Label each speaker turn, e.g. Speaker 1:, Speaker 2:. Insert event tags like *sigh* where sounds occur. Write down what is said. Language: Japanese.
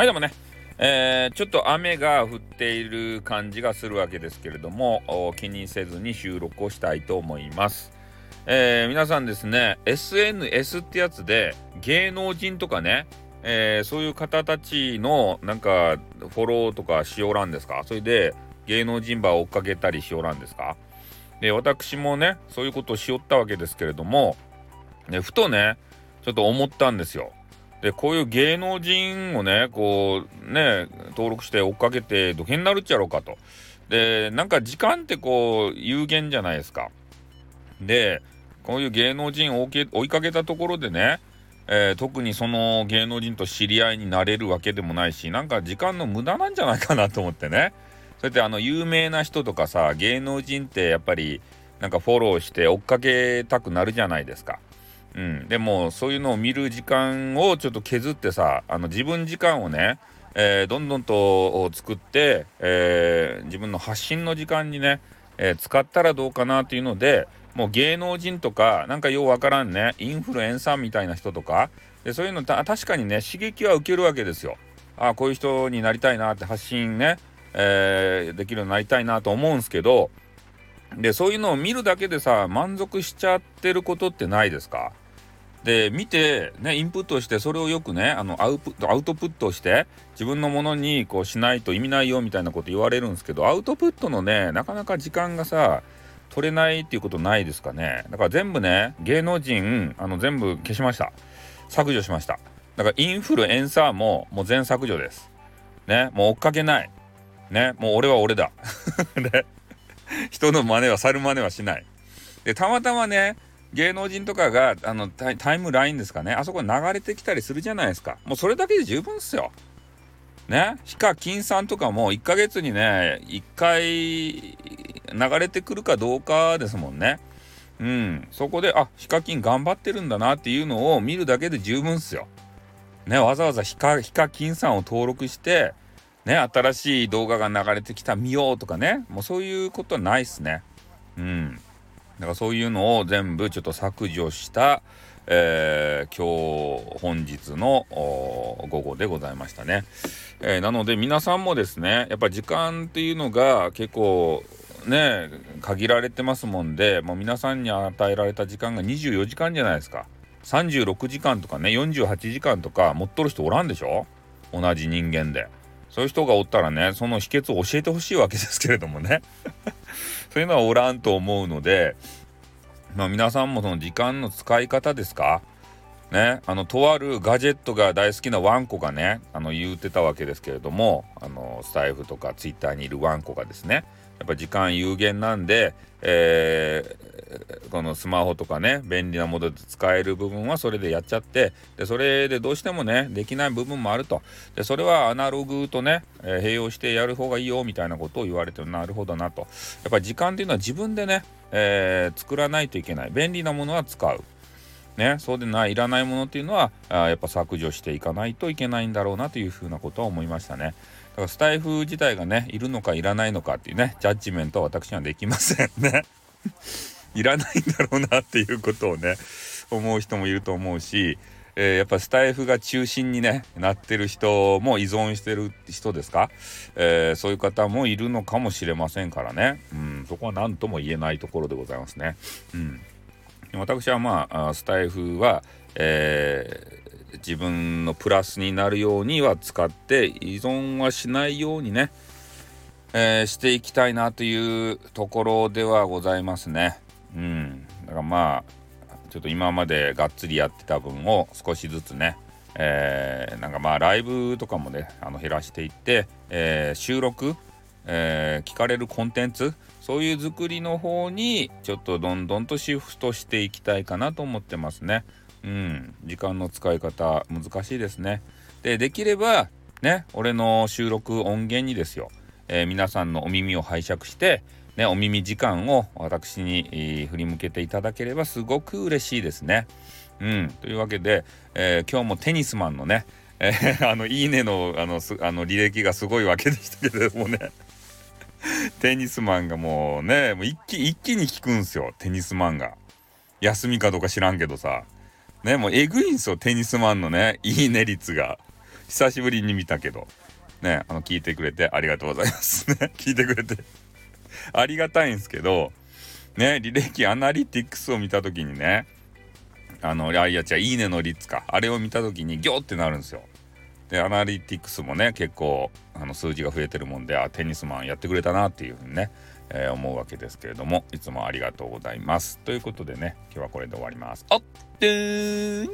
Speaker 1: はい、でもね、えー、ちょっと雨が降っている感じがするわけですけれども、気にせずに収録をしたいと思います。えー、皆さんですね、SNS ってやつで芸能人とかね、えー、そういう方たちのなんかフォローとかしおらんですか？それで芸能人ば追っかけたりしおらんですか？で、私もね、そういうことをしおったわけですけれども、ね、ふとね、ちょっと思ったんですよ。でこういう芸能人をねこうね登録して追っかけてどけになるっちゃろうかと。でなんか時間ってこう有限じゃないですか。でこういう芸能人を追いかけたところでね、えー、特にその芸能人と知り合いになれるわけでもないしなんか時間の無駄なんじゃないかなと思ってねそうやってあの有名な人とかさ芸能人ってやっぱりなんかフォローして追っかけたくなるじゃないですか。うん、でもそういうのを見る時間をちょっと削ってさあの自分時間をね、えー、どんどんと作って、えー、自分の発信の時間にね、えー、使ったらどうかなっていうのでもう芸能人とかなんかようわからんねインフルエンサーみたいな人とかでそういうのた確かにね刺激は受けるわけですよ。あこういう人になりたいなって発信ね、えできるようになりたいなと思うんですけどでそういうのを見るだけでさ満足しちゃってることってないですか？で見てねインプットしてそれをよくねあのアウアウトプットして自分のものにこうしないと意味ないよみたいなこと言われるんですけどアウトプットのねなかなか時間がさ取れないっていうことないですかね？だから全部ね芸能人あの全部消しました。削除しました。だからインフルエンサーももう全削除です。ねもう追っかけない。ねもう俺は俺だ。*laughs* ね。人の真似はさる真似はしない。でたまたまね芸能人とかがあのタイムラインですかね。あそこに流れてきたりするじゃないですか。もうそれだけで十分っすよ。ね？ヒカキンさんとかも1ヶ月にね1回流れてくるかどうかですもんね。うん。そこであヒカキン頑張ってるんだなっていうのを見るだけで十分っすよ。ね？わざわざヒカヒカキンさんを登録してね新しい動画が流れてきた見ようとかね。もうそういうことはないっすね。うん。だからそういうのを全部ちょっと削除した、えー、今日本日の午後でございましたね、えー、なので皆さんもですねやっぱ時間っていうのが結構ね限られてますもんでもう皆さんに与えられた時間が24時間じゃないですか。36時間とかね48時間とか持っとる人おらんでしょ？同じ人間で。そういう人がおったらねその秘訣を教えてほしいわけですけれどもね。*laughs* そういうのはおらんと思うので、まあ、皆さんもその時間の使い方ですか？ね、あのとあるガジェットが大好きなワンコがねあの言うてたわけですけれどもあのスタイフとかツイッターにいるワンコがですねやっぱ時間有限なんで、え、このスマホとかね便利なもので使える部分はそれでやっちゃってでそれでどうしてもねできない部分もあると。でそれはアナログとね、えー、併用してやる方がいいよみたいなことを言われてなるほどなと。やっぱり時間っていうのは自分でね、えー、作らないといけない。便利なものは使う。ね、そうでないいらないものっていうのはあやっぱ削除していかないといけないんだろうなというふうなことは思いましたね。だからスタイフ自体がねいるのかいらないのかっていうねジャッジメントは私にはできませんね。いらないんだろうなっていうことをね思う人もいると思うし、えー、やっぱスタイフが中心にねなってる人も依存してる人ですか、えー、そういう方もいるのかもしれませんからね、うん、そこは何とも言えないところでございますね。うん私はまあスタイフは、えー、自分のプラスになるようには使って依存はしないようにね、え、していきたいなというところではございますね。うん、だからまあちょっと今までがっつりやってた分を少しずつね、えー、なんかまあライブとかもねあの減らしていって、えー、収録、えー、聞かれるコンテンツそういう作りの方にちょっとどんどんとシフトしていきたいかなと思ってますね。うん、時間の使い方難しいですね。で、できればね、俺の収録音源にですよ、えー、皆さんのお耳を拝借して、ね、お耳時間を私に、振り向けていただければすごく嬉しいですね。うん、というわけで、えー、今日もテニスマンのね、えー、*laughs* あのいいねのあのあの履歴がすごいわけでしたけれどもね *laughs* テニスマンがもうね、もう一気一気に効くんですよ、テニスマンが。休みかどうか知らんけどさ。ね、もうえぐいんすよ、テニスマンのね、いいね率が。久しぶりに見たけどねあの聞いてくれてありがとうございますね聞いてくれてありがたいんですけどね履歴アナリティクスを見た時にねあのいやいやいいねの率か。あれを見た時にギョってなるんですよ。でアナリティクスもね結構あの数字が増えてるもんであテニスマンやってくれたなっていうふうにね、えー、思うわけですけれどもいつもありがとうございます。ということでね今日はこれで終わります。あって